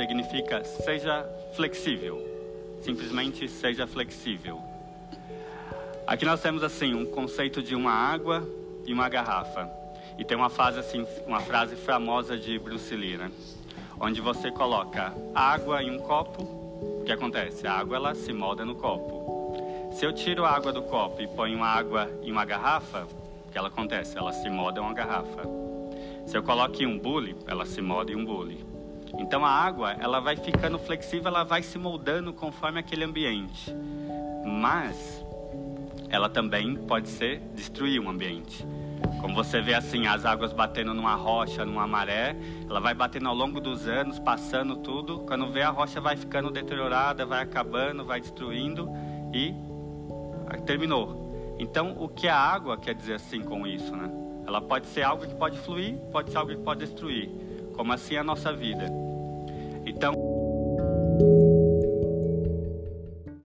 significa seja flexível. Simplesmente seja flexível. Aqui nós temos assim um conceito de uma água e uma garrafa. E tem uma frase assim, uma frase famosa de Bruce Lee, né? Onde você coloca água em um copo, o que acontece? A água ela se molda no copo. Se eu tiro a água do copo e ponho água em uma garrafa, o que ela acontece? Ela se molda em uma garrafa. Se eu coloco em um bule, ela se molda em um bule. Então a água, ela vai ficando flexível, ela vai se moldando conforme aquele ambiente. Mas ela também pode ser destruir um ambiente. Como você vê assim, as águas batendo numa rocha, numa maré, ela vai batendo ao longo dos anos, passando tudo. Quando vê a rocha vai ficando deteriorada, vai acabando, vai destruindo e terminou. Então, o que a água quer dizer assim com isso, né? Ela pode ser algo que pode fluir, pode ser algo que pode destruir, como assim a nossa vida. Então